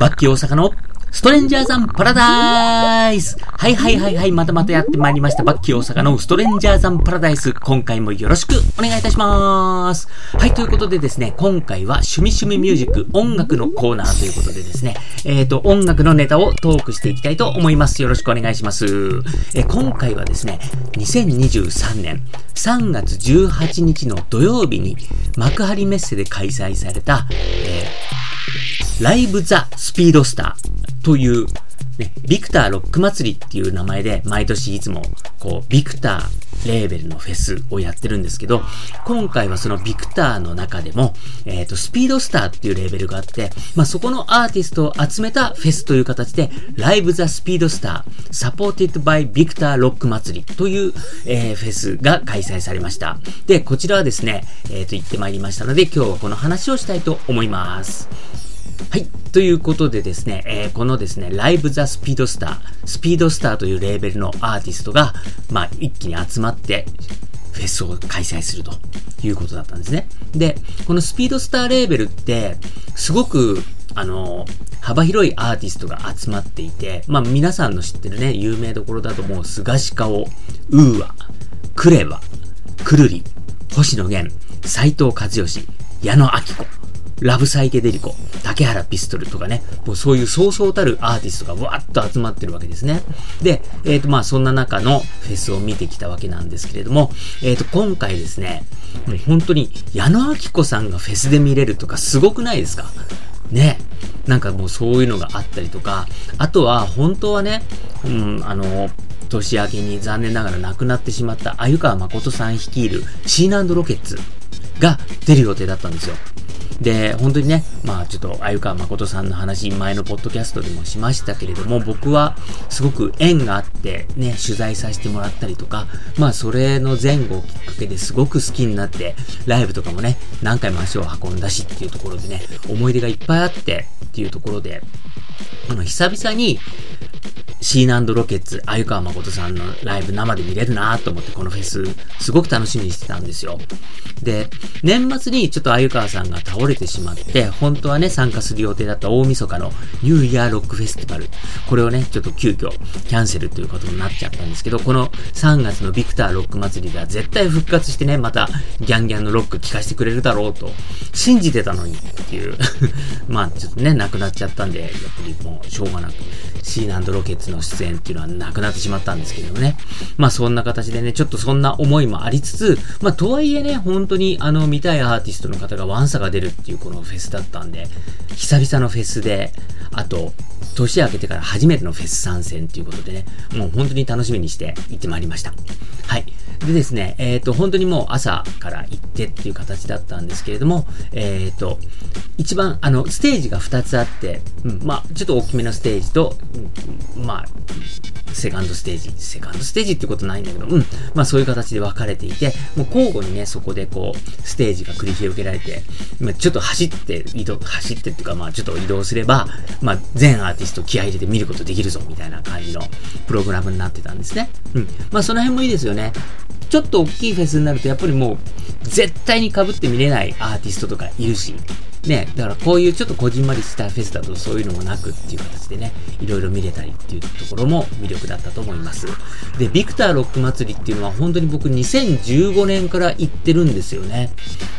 バッキー大阪のストレンジャーザンパラダイスはいはいはいはい、またまたやってまいりました。バッキー大阪のストレンジャーザンパラダイス。今回もよろしくお願いいたします。はい、ということでですね、今回は趣味趣味ミュージック音楽のコーナーということでですね、えっ、ー、と、音楽のネタをトークしていきたいと思います。よろしくお願いします。え今回はですね、2023年3月18日の土曜日に幕張メッセで開催された、えー、ライブザ・スピードスターという、ね、ビクターロック祭りっていう名前で毎年いつもこうビクターレーベルのフェスをやってるんですけど、今回はそのビクターの中でも、えっ、ー、と、スピードスターっていうレーベルがあって、まあ、そこのアーティストを集めたフェスという形で、ライブザスピードスター、サポーティッドバイビクターロック祭りという、えー、フェスが開催されました。で、こちらはですね、えっ、ー、と、行ってまいりましたので、今日はこの話をしたいと思います。はい。ということでですね、えー、このですね、ライブザスピードスター、スピードスターというレーベルのアーティストが、まあ、一気に集まって、フェスを開催するということだったんですね。で、このスピードスターレーベルって、すごく、あの、幅広いアーティストが集まっていて、まあ皆さんの知ってるね、有名どころだともう、菅氏顔、ウーア、クレバ、くるり、星野源、斎藤和義、矢野明子、ラブサイケデリコ、竹原ピストルとかね、もうそういうそうそうたるアーティストがわーっと集まってるわけですね。で、えっ、ー、とまあそんな中のフェスを見てきたわけなんですけれども、えっ、ー、と今回ですね、もう本当に矢野明子さんがフェスで見れるとかすごくないですか？ね。なんかもうそういうのがあったりとか、あとは本当はね、うん、あの、年明けに残念ながら亡くなってしまった鮎川誠さん率いるシーナンドロケッツが出る予定だったんですよ。で、本当にね、まあちょっと、鮎川誠さんの話、前のポッドキャストでもしましたけれども、僕はすごく縁があってね、取材させてもらったりとか、まあそれの前後をきっかけですごく好きになって、ライブとかもね、何回も足を運んだしっていうところでね、思い出がいっぱいあってっていうところで、あの、久々に、シーナンドロケッツ、鮎川誠さんのライブ生で見れるなと思ってこのフェス、すごく楽しみにしてたんですよ。で、年末にちょっと鮎川さんが倒れてしまって、本当はね、参加する予定だった大晦日のニューイヤーロックフェスティバル。これをね、ちょっと急遽キャンセルということになっちゃったんですけど、この3月のビクターロック祭りでは絶対復活してね、またギャンギャンのロック聴かせてくれるだろうと信じてたのにっていう まあちょっとね、亡くなっちゃったんで、やっぱりもうしょうがなく、シーナンドロケッツの出演っていうのはなくなってしまったんですけどね。まあそんな形でね、ちょっとそんな思いもありつつ、まあとはいえね、本当にあの見たいアーティストの方がワンサが出るっていうこのフェスだったんで、久々のフェスで、あと、年明けてから初めてのフェス参戦っていうことでね、もう本当に楽しみにして行ってまいりました。はい。でですね、えっ、ー、と、本当にもう朝から行ってっていう形だったんですけれども、えっ、ー、と、一番、あの、ステージが2つあって、うん、まあ、ちょっと大きめのステージと、うん、まあ、セカンドステージ、セカンドステージってことないんだけど、うん、まあそういう形で分かれていて、もう交互にね、そこでこう、ステージが繰り広げられて、まあ、ちょっと走って、移動、走ってっていうか、まあちょっと移動すれば、まあ全アーティスト気合入れて見ることできるぞ、みたいな感じのプログラムになってたんですね。うん。まあその辺もいいですよね。ちょっと大きいフェスになると、やっぱりもう、絶対に被って見れないアーティストとかいるし、ね、だからこういうちょっとこじんまりしたフェスだとそういうのもなくっていう形でね、いろいろ見れたりっていうところも魅力だったと思います。で、ビクターロック祭りっていうのは本当に僕2015年から行ってるんですよね。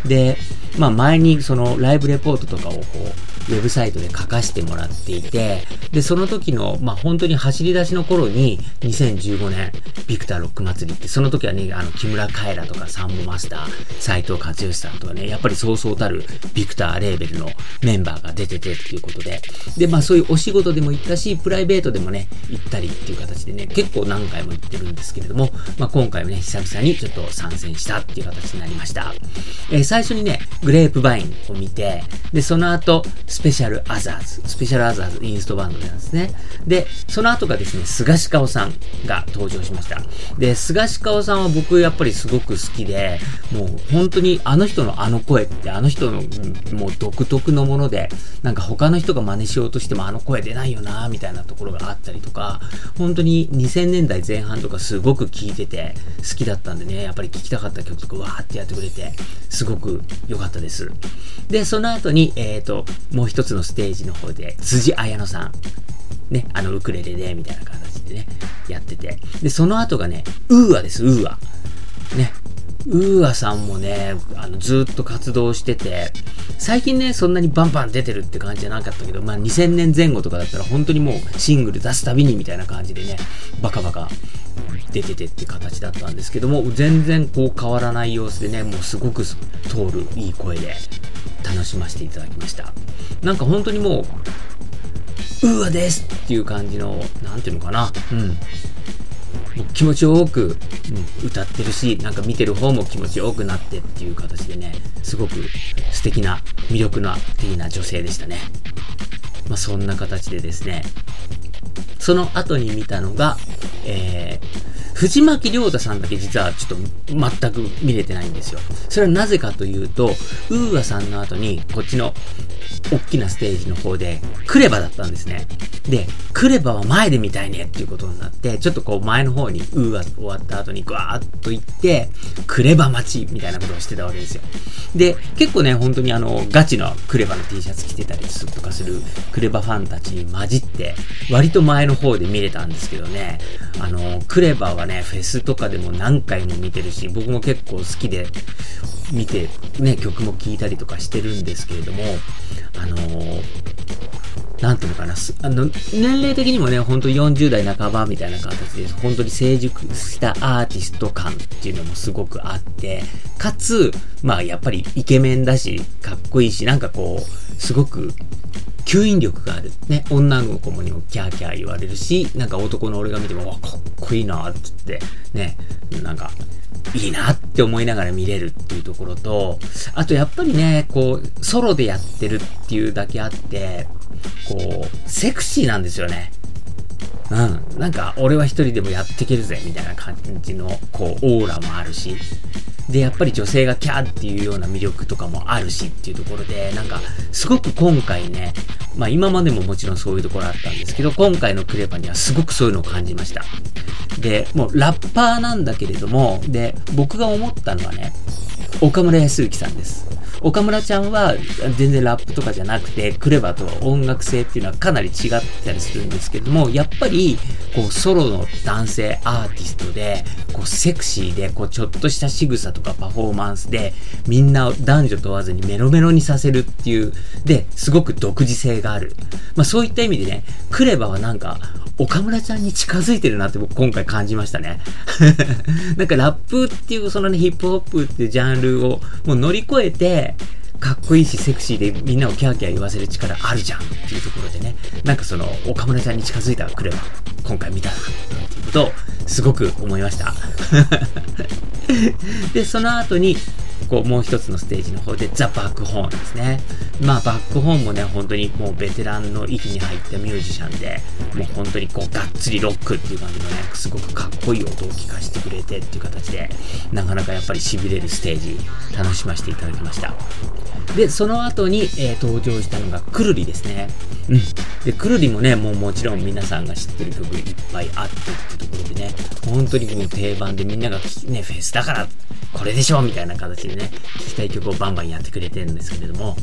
で、まあ前にそのライブレポートとかをこう、ウェブサイトで書かせてもらっていて、で、その時の、まあ、本当に走り出しの頃に、2015年、ビクターロック祭りって、その時はね、あの、木村カエラとかサンボマスター、斎藤和義さんとかね、やっぱりそうそうたるビクターレーベルのメンバーが出ててっていうことで、で、まあ、そういうお仕事でも行ったし、プライベートでもね、行ったりっていう形でね、結構何回も行ってるんですけれども、まあ、今回はね、久々にちょっと参戦したっていう形になりました。えー、最初にね、グレープバインを見て、で、その後、スペシャルアザーズ、スペシャルアザーズインストバンドなんですね。で、その後がですね、菅氏顔さんが登場しました。で、菅氏顔さんは僕やっぱりすごく好きで、もう本当にあの人のあの声ってあの人のもう独特のもので、なんか他の人が真似しようとしてもあの声出ないよな、みたいなところがあったりとか、本当に2000年代前半とかすごく聴いてて好きだったんでね、やっぱり聴きたかった曲とかわーってやってくれて、すごく良かったです。で、その後に、えっ、ー、と、もう一つのステージの方で、つじあやのさん。ね、あの、ウクレレで、みたいな形でね、やってて。で、その後がね、 UAです、 UA。ね。 UAさんもね、あの、ずっと活動してて、最近ね、そんなにバンバン出てるって感じじゃなかったけど、まあ2000年前後とかだったら本当にもうシングル出すたびにみたいな感じでね、バカバカ出ててって形だったんですけども、全然こう変わらない様子でね、もうすごく通るいい声で楽しませていただきました。なんか本当にもう、うわですっていう感じの、なんていうのかな、うん。気持ちよく、歌ってるし、なんか見てる方も気持ちよくなってっていう形でね、すごく素敵な、魅力な的な女性でしたね。まあそんな形でですね、その後に見たのが、えー、藤巻亮太さんだけ実はちょっと全く見れてないんですよ。それはなぜかというと、ウーアさんの後に、こっちの大きなステージの方で、クレバだったんですね。で、クレバは前で見たいねっていうことになって、ちょっとこう前の方に、うーわ終わった後にぐわーっと行って、クレバ待ちみたいなことをしてたわけですよ。で、結構ね、本当にあの、ガチのクレバの T シャツ着てたりとかするクレバファンたちに混じって、割と前の方で見れたんですけどね、あの、クレバはね、フェスとかでも何回も見てるし、僕も結構好きで見て、ね、曲も聴いたりとかしてるんですけれども、あのー、なんていうのかな、あの、年齢的にもね、ほんと40代半ばみたいな形で、本当に成熟したアーティスト感っていうのもすごくあって、かつ、まあやっぱりイケメンだし、かっこいいし、なんかこう、すごく吸引力がある。ね、女の子にもキャーキャー言われるし、なんか男の俺が見ても、わ、かっこいいな、つって、ね、なんか、いいなって思いながら見れるっていうところと、あとやっぱりね、こう、ソロでやってるっていうだけあって、こう、セクシーなんですよね。うん。なんか、俺は一人でもやっていけるぜ、みたいな感じの、こう、オーラもあるし。で、やっぱり女性がキャーっていうような魅力とかもあるしっていうところで、なんか、すごく今回ね、まあ今までももちろんそういうところあったんですけど、今回のクレバにはすごくそういうのを感じました。で、もうラッパーなんだけれども、で、僕が思ったのはね、岡村康之さんです。岡村ちゃんは全然ラップとかじゃなくて、クレバーとは音楽性っていうのはかなり違ったりするんですけども、やっぱり、こう、ソロの男性アーティストで、こう、セクシーで、こう、ちょっとした仕草とかパフォーマンスで、みんな男女問わずにメロメロにさせるっていう、で、すごく独自性がある。まあそういった意味でね、クレバはなんか、岡村ちゃんに近づいてるなって僕今回感じましたね。なんかラップっていうそのね、ヒップホップっていうジャンルをもう乗り越えて、かっこいいしセクシーでみんなをキャーキャー言わせる力あるじゃんっていうところでね、なんかその岡村ちゃんに近づいたクレバ、今回見たなっていうことをすごく思いました。で、その後に、こ、もう一つのステージの方で、ザ・バックホーンですね。まあ、バックホーンもね、本当にもうベテランの域に入ったミュージシャンで、もう本当にこう、がっつりロックっていう感じのね、すごくかっこいい音を聞かせてくれてっていう形で、なかなかやっぱり痺れるステージ、楽しませていただきました。で、その後に、えー、登場したのが、くるりですね。うん。で、くるりもね、もうもちろん皆さんが知ってる曲いっぱいあってっていうところでね、本当にもう定番でみんながね、フェスだからこれでしょみたいな形でね、ね聴きたい曲をバンバンやってくれてるんですけれども、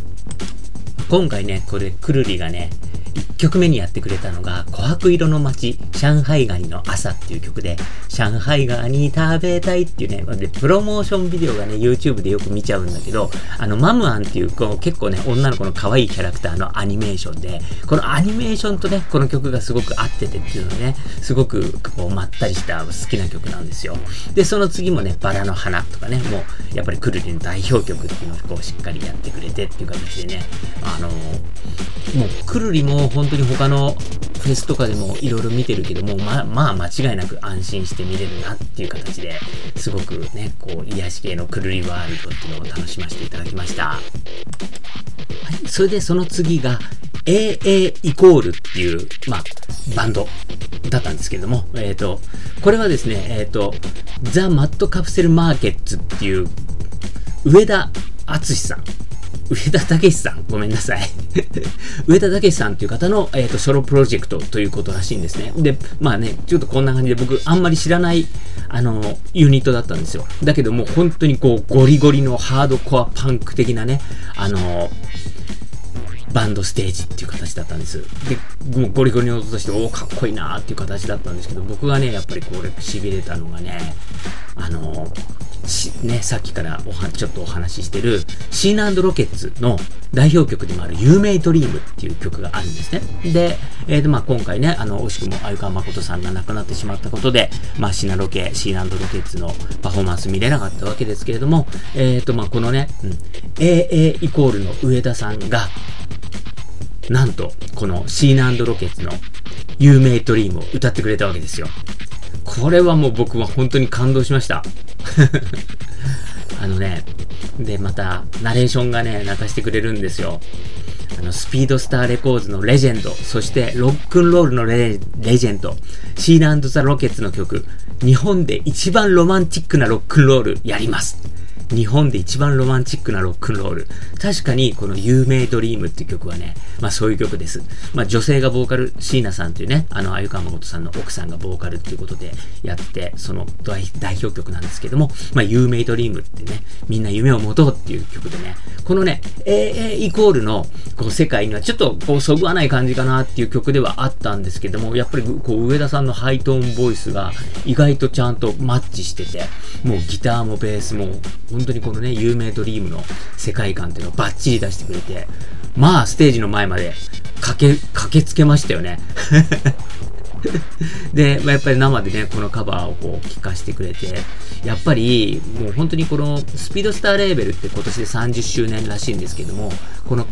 今回ね、これ、くるりがね、1曲目にやってくれたのが、琥珀色の街、上海ガニの朝っていう曲で、上海ガニ食べたいっていうね、で、プロモーションビデオがね、YouTube でよく見ちゃうんだけど、あの、マムアンっていう、こう結構ね、女の子の可愛いキャラクターのアニメーションで、このアニメーションとね、この曲がすごく合っててっていうのね、すごくこう、まったりした好きな曲なんですよ。で、その次もね、バラの花とかね、もう、やっぱりクルリの代表曲っていうのをこう、しっかりやってくれてっていう形でね、ああのもう、くるりも本当に他のフェスとかでもいろいろ見てるけども、ま、まあ間違いなく安心して見れるなっていう形ですごくね、こう、癒し系のくるりワールドっていうのを楽しませていただきました。はい。それでその次が、AA イコールっていう、まあ、バンドだったんですけれども、えっ、ー、と、これはですね、えっ、ー、と、ザ・マットカプセルマーケッツっていう、上田敦さん上田武さん、ごめんなさい。上田武さんという方の、え、ー、と、ソロプロジェクトということらしいんですね。で、まあね、ちょっとこんな感じで僕、あんまり知らない、あの、ユニットだったんですよ。だけどもう本当にこう、ゴリゴリのハードコアパンク的なね、あの、バンドステージっていう形だったんです。で、もうゴリゴリに音として、おお、かっこいいなーっていう形だったんですけど、僕がね、やっぱりこれ、痺れたのがね、あのー、ね、さっきからおは、ちょっとお話ししてる、シーナロケッツの代表曲でもある、有名ドリームっていう曲があるんですね。で、えーと、まあ今回ね、あの、惜しくも鮎川誠さんが亡くなってしまったことで、まあシナロケ、シーナロケッツのパフォーマンス見れなかったわけですけれども、えーと、まあこのね、うん、AA イコールの上田さんが、なんと、このシーナロケッツの有名ドリームを歌ってくれたわけですよ。これはもう僕は本当に感動しました。あのね、で、また、ナレーションがね、泣かしてくれるんですよ。あの、スピードスターレコーズのレジェンド、そしてロックンロールのレジェンド、シーナザ・ロケッツの曲、日本で一番ロマンチックなロックンロールやります。日本で一番ロマンチックなロックンロール。確かに、この有名ドリームっていう曲はね、まあそういう曲です。まあ女性がボーカル、椎名さんっていうね、あの、あゆかまことさんの奥さんがボーカルっていうことでやって、その代表曲なんですけども、まあ有名ドリームってね、みんな夢を持とうっていう曲でね、このね、AA イコールのこう世界にはちょっとこうそぐわない感じかなっていう曲ではあったんですけども、やっぱりこう上田さんのハイトーンボイスが意外とちゃんとマッチしてて、もうギターもベースも本当にこのね、有名ドリームの世界観っていうのをバッチリ出してくれて、まあ、ステージの前まで駆け、駆けつけましたよね。で、まあ、やっぱり生でね、このカバーをこう聴かせてくれて、やっぱりもう本当にこのスピードスターレーベルって今年で30周年らしいんですけども、この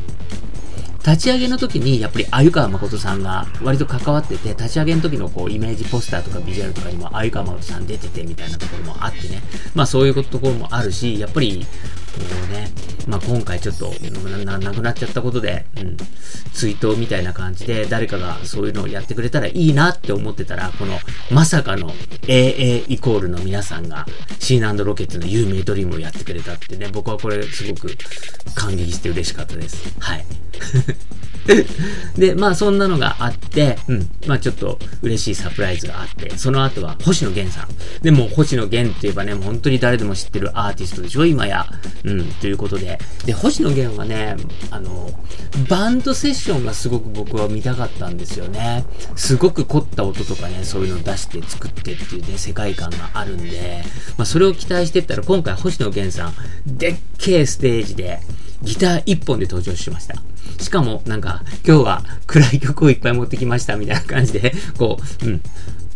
立ち上げの時に、やっぱり、鮎川誠さんが割と関わってて、立ち上げの時のこう、イメージポスターとかビジュアルとかにも、鮎川誠さん出ててみたいなところもあってね。まあそういうところもあるし、やっぱり、うね、まあ今回ちょっと、な、なくなっちゃったことで、うん、追悼みたいな感じで、誰かがそういうのをやってくれたらいいなって思ってたら、この、まさかの AA イコールの皆さんが、シーナロケッツの有名ドリームをやってくれたってね、僕はこれすごく感激して嬉しかったです。はい。で、まあそんなのがあって、うん。まあちょっと嬉しいサプライズがあって、その後は星野源さん。で、も星野源って言えばね、もう本当に誰でも知ってるアーティストでしょ今や。うん。ということで。で、星野源はね、あの、バンドセッションがすごく僕は見たかったんですよね。すごく凝った音とかね、そういうのを出して作ってっていうね、世界観があるんで、まあそれを期待してったら、今回星野源さん、でっけえステージで、ギター一本で登場しました。しかも、なんか、今日は暗い曲をいっぱい持ってきましたみたいな感じで、こう、うん、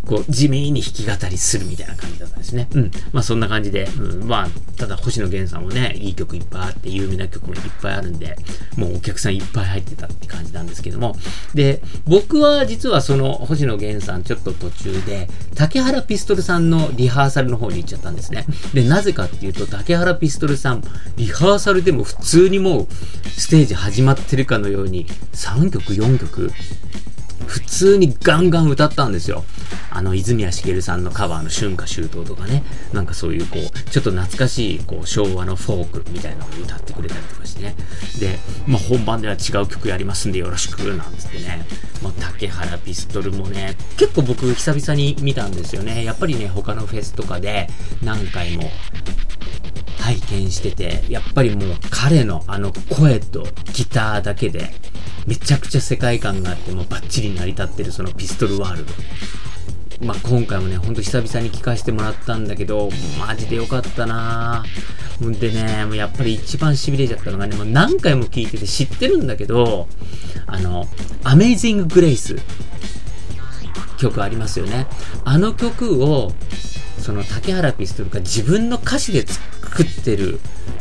こう、地味に弾き語りするみたいな感じだったんですね。うん。まあそんな感じで、うん、まあ、ただ星野源さんもね、いい曲いっぱいあって、有名な曲もいっぱいあるんで、もうお客さんいっぱい入ってたって感じなんですけども。で、僕は実はその星野源さんちょっと途中で、竹原ピストルさんのリハーサルの方に行っちゃったんですね。で、なぜかっていうと、竹原ピストルさん、リハーサルでも普通にもう、ステージ始まってるかのように、3曲、4曲、普通にガンガン歌ったんですよ。あの、泉谷しげるさんのカバーの春夏秋冬とかね、なんかそういうこう、ちょっと懐かしい、こう、昭和のフォークみたいなのを歌ってくれたりとかしてね。で、まあ、本番では違う曲やりますんでよろしく、なんつってね。まあ、竹原ピストルもね、結構僕久々に見たんですよね。やっぱりね、他のフェスとかで何回も拝見してて、やっぱりもう彼のあの声とギターだけで、めちゃくちゃ世界観があって、もうバッチリ成り立ってるそのピストルワールド。まあ、今回もね、ほんと久々に聞かせてもらったんだけど、マジでよかったなぁ。でね、もうやっぱり一番痺れちゃったのがね、もう何回も聞いてて知ってるんだけど、あの、アメイジング・グレイス曲ありますよね。あの曲を、その竹原ピストルが自分の歌詞で作ってる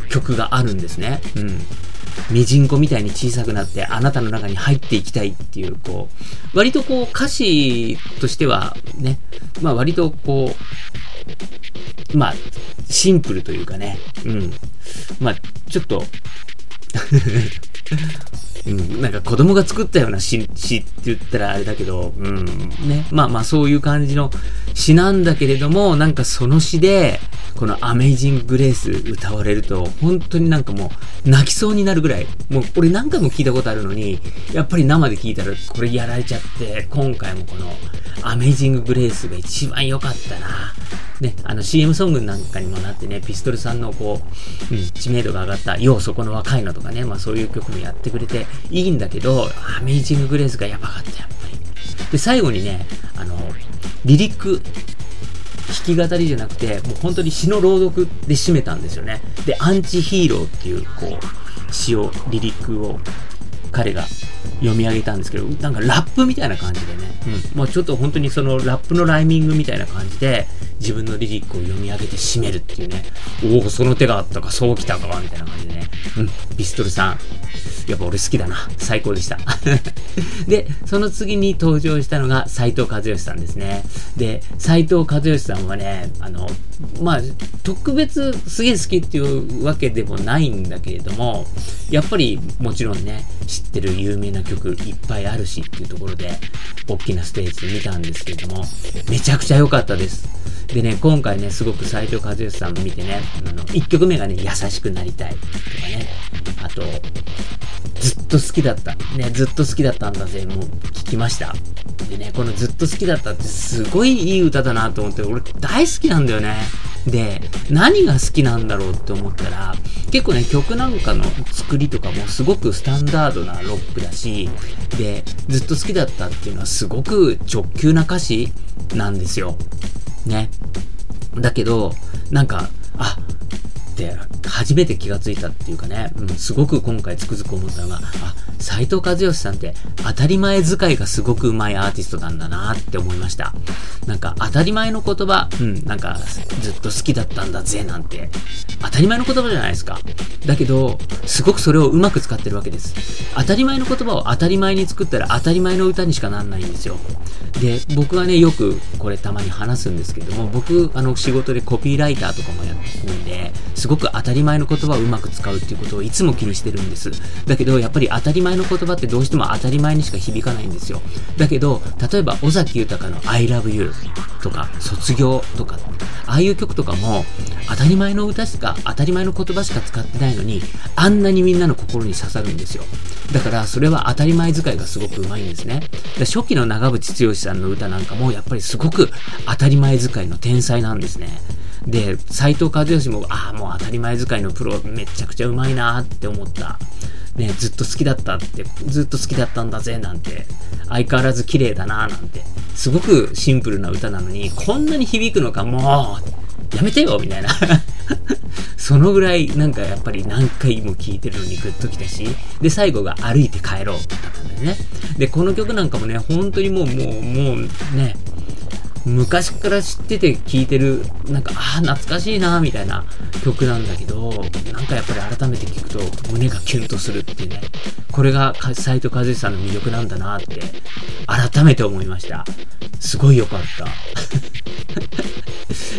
曲があるんですね。うん。ミジンコみたいに小さくなってあなたの中に入っていきたいっていう、こう、割とこう歌詞としてはね、まあ割とこう、まあ、シンプルというかね、うん。まあ、ちょっと うん、なんか子供が作ったような詩って言ったらあれだけど、うん、ね。まあまあそういう感じの詩なんだけれども、なんかその詩で、このアメイジング・グレース歌われると、本当になんかもう泣きそうになるぐらい、もう俺何回も聞いたことあるのに、やっぱり生で聞いたらこれやられちゃって、今回もこのアメイジング・グレースが一番良かったな。ね、あの CM ソングなんかにもなってね、ピストルさんのこう、うん、知名度が上がった、ようそこの若いのとかね、まあそういう曲もやってくれていいんだけど、アメイジンググレースがやばかった、やっぱり。で、最後にね、あの、リリック、弾き語りじゃなくて、もう本当に詩の朗読で締めたんですよね。で、アンチヒーローっていう、こう、詩を、リリックを彼が読み上げたんですけど、なんかラップみたいな感じでね、うん、もうちょっと本当にそのラップのライミングみたいな感じで、自分のリリックを読み上げて締めるっていうね、おお、その手があったか、そうきたか、みたいな感じでね、うん、ピストルさん、やっぱ俺好きだな。最高でした。で、その次に登場したのが斎藤和義さんですね。で、斎藤和義さんはね、あの、まあ、特別すげえ好きっていうわけでもないんだけれども、やっぱりもちろんね、知ってる有名な曲いっぱいあるしっていうところで、大きなステージで見たんですけれども、めちゃくちゃ良かったです。でね、今回ね、すごく斎藤和義さん見てね、あの、1曲目がね、優しくなりたいとかね、あと、っと好きだった。ね、ずっと好きだったんだぜ、もう聞きました。でね、このずっと好きだったってすごいいい歌だなと思って、俺大好きなんだよね。で、何が好きなんだろうって思ったら、結構ね、曲なんかの作りとかもすごくスタンダードなロックだし、で、ずっと好きだったっていうのはすごく直球な歌詞なんですよ。ね。だけど、なんか、あ、って初めて気がついたっていうかね、うん、すごく今回つくづく思ったのが、あ、斎藤和義さんって当たり前使いがすごく上手いアーティストなんだなって思いました。なんか当たり前の言葉、うん、なんかずっと好きだったんだぜなんて、当たり前の言葉じゃないですか。だけど、すごくそれをうまく使ってるわけです。当たり前の言葉を当たり前に作ったら当たり前の歌にしかなんないんですよ。で、僕はね、よくこれたまに話すんですけども、僕、あの、仕事でコピーライターとかもやってるんで、すごく当たり前の言葉をうまく使うっていうことをいつも気にしてるんです。だけど、やっぱり当たり前前の言葉ってどうしても当たり前にしか響かないんですよ。だけど、例えば、尾崎豊の I love you とか、卒業とか、ああいう曲とかも、当たり前の歌しか、当たり前の言葉しか使ってないのに、あんなにみんなの心に刺さるんですよ。だから、それは当たり前使いがすごくうまいんですね。初期の長渕剛さんの歌なんかも、やっぱりすごく当たり前使いの天才なんですね。で、斎藤和義も、ああ、もう当たり前使いのプロめちゃくちゃうまいなって思った。ね、ずっと好きだったって、ずっと好きだったんだぜなんて、相変わらず綺麗だななんて、すごくシンプルな歌なのに、こんなに響くのか、もう、やめてよみたいな そのぐらい、なんかやっぱり何回も聴いてるのにグッときたし、で、最後が歩いて帰ろうだったんだよね。で、この曲なんかもね、本当にもう、もう、もうね、昔から知ってて聴いてる、なんか、ああ、懐かしいな、みたいな曲なんだけど、なんかやっぱり改めて聴くと胸がキュンとするっていうね、これが斎藤和義さんの魅力なんだなって、改めて思いました。すごい良かった。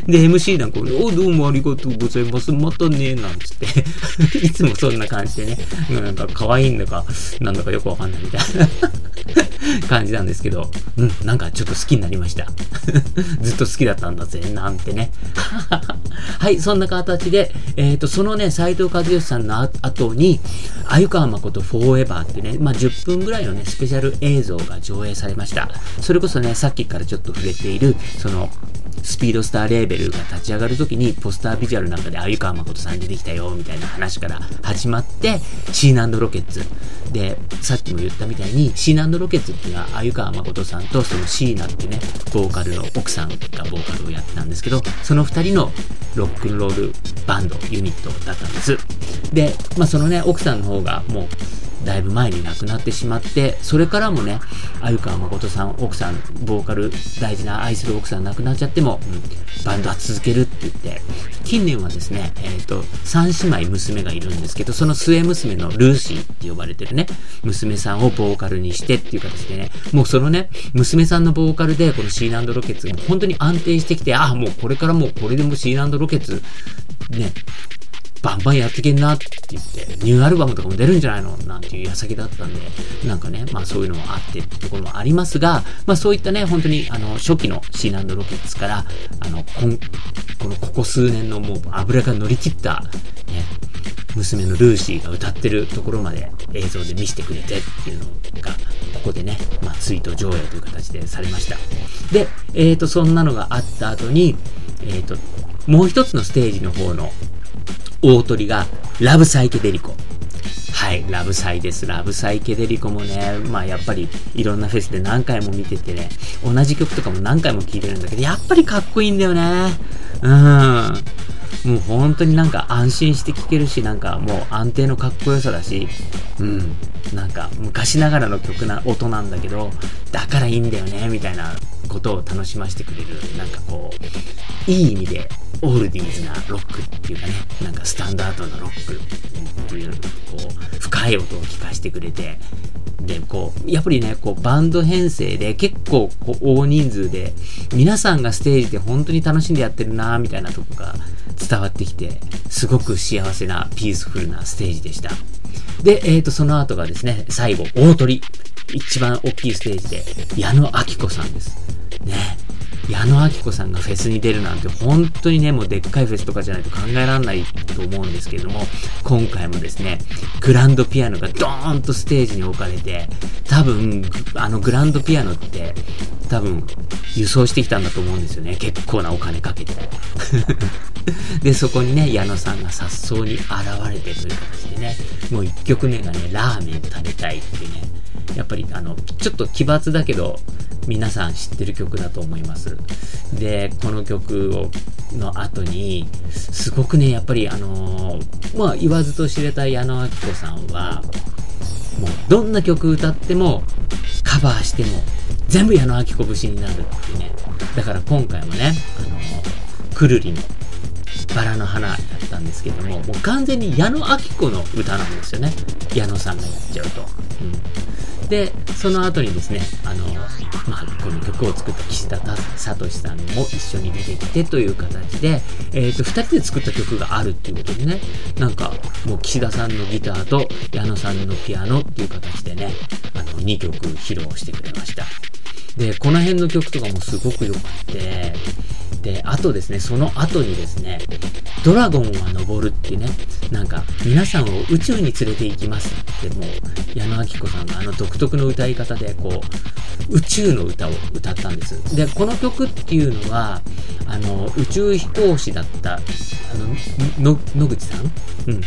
で、MC なんか、おどうもありがとうございます。またね、なんつって いつもそんな感じでね、なんか可愛いんだか、なんだかよくわかんないみたいな 感じなんですけど、うん、なんかちょっと好きになりました。ずっと好きだったんだぜ、なんてね。はい、そんな形で、えっ、ー、と、そのね、斎藤和義さんの後に、鮎川誠フォーエバーってね、まあ、10分ぐらいのね、スペシャル映像が上映されました。それこそね、さっきからちょっと触れている、その、スピードスターレーベルが立ち上がるときに、ポスタービジュアルなんかで、鮎川誠さん出てきたよ、みたいな話から始まって、シーナロケッツ。で、さっきも言ったみたいに、シーナロケッツっていうのは、鮎川誠さんと、そのシーナってね、ボーカルの奥さんがボーカルをやってたんですけど、その二人のロックンロールバンド、ユニットだったんです。で、まあそのね、奥さんの方がもう、だいぶ前に亡くなってしまって、それからもね、鮎川誠さん、奥さん、ボーカル、大事な愛する奥さん亡くなっちゃっても、うん、バンドは続けるって言って、近年はですね、えっ、ー、と、三姉妹娘がいるんですけど、その末娘のルーシーって呼ばれてるね、娘さんをボーカルにしてっていう形でね、もうそのね、娘さんのボーカルで、このシーランドロケッツが本当に安定してきて、ああ、もうこれからもうこれでもシーランドロケッツ、ね、バンバンやってけんなって言って、ニューアルバムとかも出るんじゃないの？なんていう矢先だったんで、なんかね、まあそういうのもあってってところもありますが、まあそういったね、本当にあの、初期のシーランドロケッツから、あの、こん、このここ数年のもう油が乗り切った、ね、娘のルーシーが歌ってるところまで映像で見せてくれてっていうのが、ここでね、まあツイート上映という形でされました。で、えっ、ー、と、そんなのがあった後に、えっ、と、もう一つのステージの方の大鳥が、ラブサイケデリコ。はい、ラブサイです。ラブサイケデリコもね、まあやっぱりいろんなフェスで何回も見ててね、同じ曲とかも何回も聴いてるんだけど、やっぱりかっこいいんだよね。うん。もう本当になんか安心して聴けるし、なんかもう安定のかっこよさだし、うん。なんか昔ながらの曲な、音なんだけど、だからいいんだよね、みたいなことを楽しませてくれる、なんかこう、いい意味でオールディーズなロックっていうかね、なんかスタンダードなロックっていう、こう、深い音を聞かせてくれて、で、こう、やっぱりね、こう、バンド編成で結構こう大人数で、皆さんがステージで本当に楽しんでやってるなみたいなとこが伝わってきて、すごく幸せな、ピースフルなステージでした。で、えっ、ー、と、その後がですね、最後、大鳥。一番大きいステージで、矢野明子さんです。ね。矢野明子さんがフェスに出るなんて本当にね、もうでっかいフェスとかじゃないと考えられないと思うんですけれども、今回もですね、グランドピアノがドーンとステージに置かれて、多分、あのグランドピアノって、多分、輸送してきたんだと思うんですよね。結構なお金かけて。で、そこにね、矢野さんが颯爽に現れてという形でね、もう1曲目がね、ラーメン食べたいっていうね、やっぱりあの、ちょっと奇抜だけど、皆さん知ってる曲だと思います。で、この曲を、の後に、すごくね、やっぱりあのー、まあ、言わずと知れた矢野明子さんは、もう、どんな曲歌っても、カバーしても、全部矢野明子節になるっていうね。だから今回もね、あの、くるりのバラの花やったんですけども、もう完全に矢野明子の歌なんですよね。矢野さんがやっちゃうと。うん、で、その後にですね、あの、まあ、この曲を作った岸田聡さんも一緒に出てきてという形で、えっ、ー、と、二人で作った曲があるっていうことでね、なんか、もう岸田さんのギターと矢野さんのピアノっていう形でね、あの、2曲披露してくれました。で、この辺の曲とかもすごく良くって、で、あとですね、その後にですね、ドラゴンは登るっていうね、なんか、皆さんを宇宙に連れて行きますってもう、矢野明子さんがあの独特の歌い方で、こう、宇宙の歌を歌ったんです。で、この曲っていうのは、あの、宇宙飛行士だった、あの、野口さん？うん。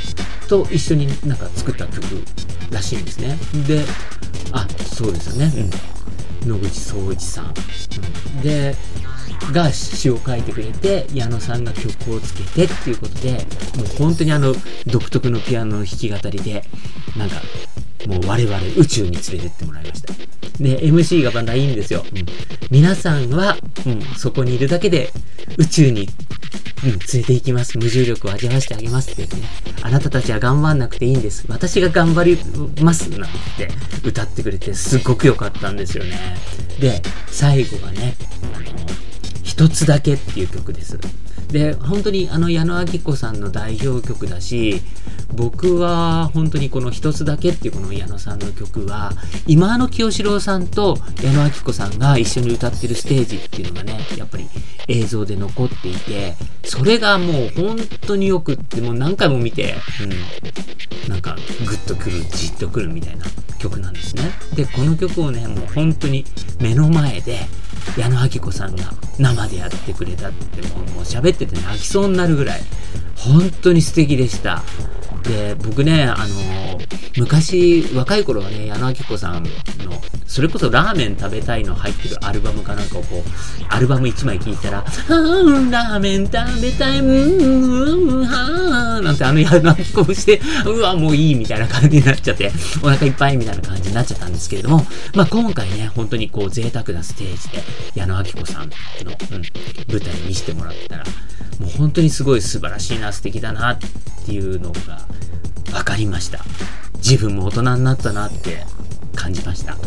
と一緒になんか作った曲らしいんですね。で、あ、そうですよね。うん。野口聡一さん。うん、で、が詩を書いてくれて、矢野さんが曲をつけてっていうことで、もう本当にあの、独特のピアノの弾き語りで、なんか、もう我々宇宙に連れてってもらいました。で、MC がまたいいんですよ。うん、皆さんは、うん、そこにいるだけで宇宙に、うん、連れて行きます。無重力を味わわせてあげますって言ってね。あなたたちは頑張んなくていいんです。私が頑張りますなんて歌ってくれてすっごく良かったんですよね。で、最後がね、あの、一つだけっていう曲です。で、本当にあの矢野明子さんの代表曲だし、僕は本当にこの一つだけっていうこの矢野さんの曲は、今の清志郎さんと矢野明子さんが一緒に歌ってるステージっていうのがね、やっぱり映像で残っていて、それがもう本当によくって、もう何回も見て、うん、なんかグッとくる、じっとくるみたいな曲なんですね。で、この曲をね、もう本当に目の前で、矢野明子さんが生でやってくれたってもうもう喋ってて泣きそうになるぐらい本当に素敵でした。で、僕ね、あの、昔、若い頃はね、矢野明子さんの、それこそラーメン食べたいの入ってるアルバムかなんかをこう、アルバム1枚聴いたら、はーラーメン食べたい、うーん、はーなんてあの矢野明子をして、うわ、もういいみたいな感じになっちゃって、お腹いっぱいみたいな感じになっちゃったんですけれども、まあ今回ね、本当にこう贅沢なステージで、矢野明子さんの、うん、舞台見せてもらったら、もう本当にすごい素晴らしいな、素敵だなっていうのが分かりました。自分も大人になったなって感じました。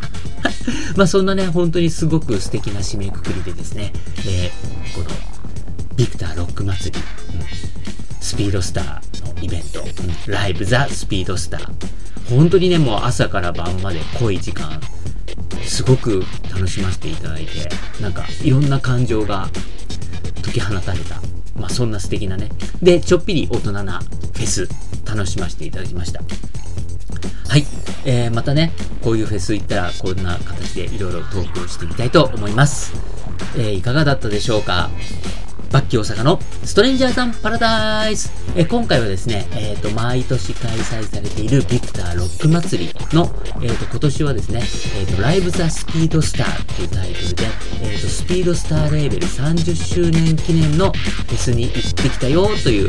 まあそんなね、本当にすごく素敵な締めくくりでですね、えー、このビクターロック祭り、うん、スピードスターのイベント、うん、ライブザ・スピードスター。本当にね、もう朝から晩まで濃い時間、すごく楽しませていただいて、なんかいろんな感情が解き放たれた、まあ、そんな素敵なね。で、ちょっぴり大人なフェス、楽しませていただきました。はい。えー、またね、こういうフェス行ったら、こんな形でいろいろトークをしてみたいと思います。えー、いかがだったでしょうか？バッキー大阪のストレンジャーザンパラダイス。え今回はですね、えっ、ー、と、毎年開催されているビクターロック祭りの、えっ、ー、と、今年はですね、えっ、ー、と、ライブザスピードスターっていうタイトルで、えっ、と、スピードスターレーベル30周年記念のフェスに行ってきたよという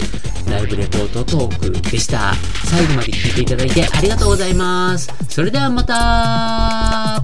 ライブレポートトークでした。最後まで聞いていただいてありがとうございます。それではまた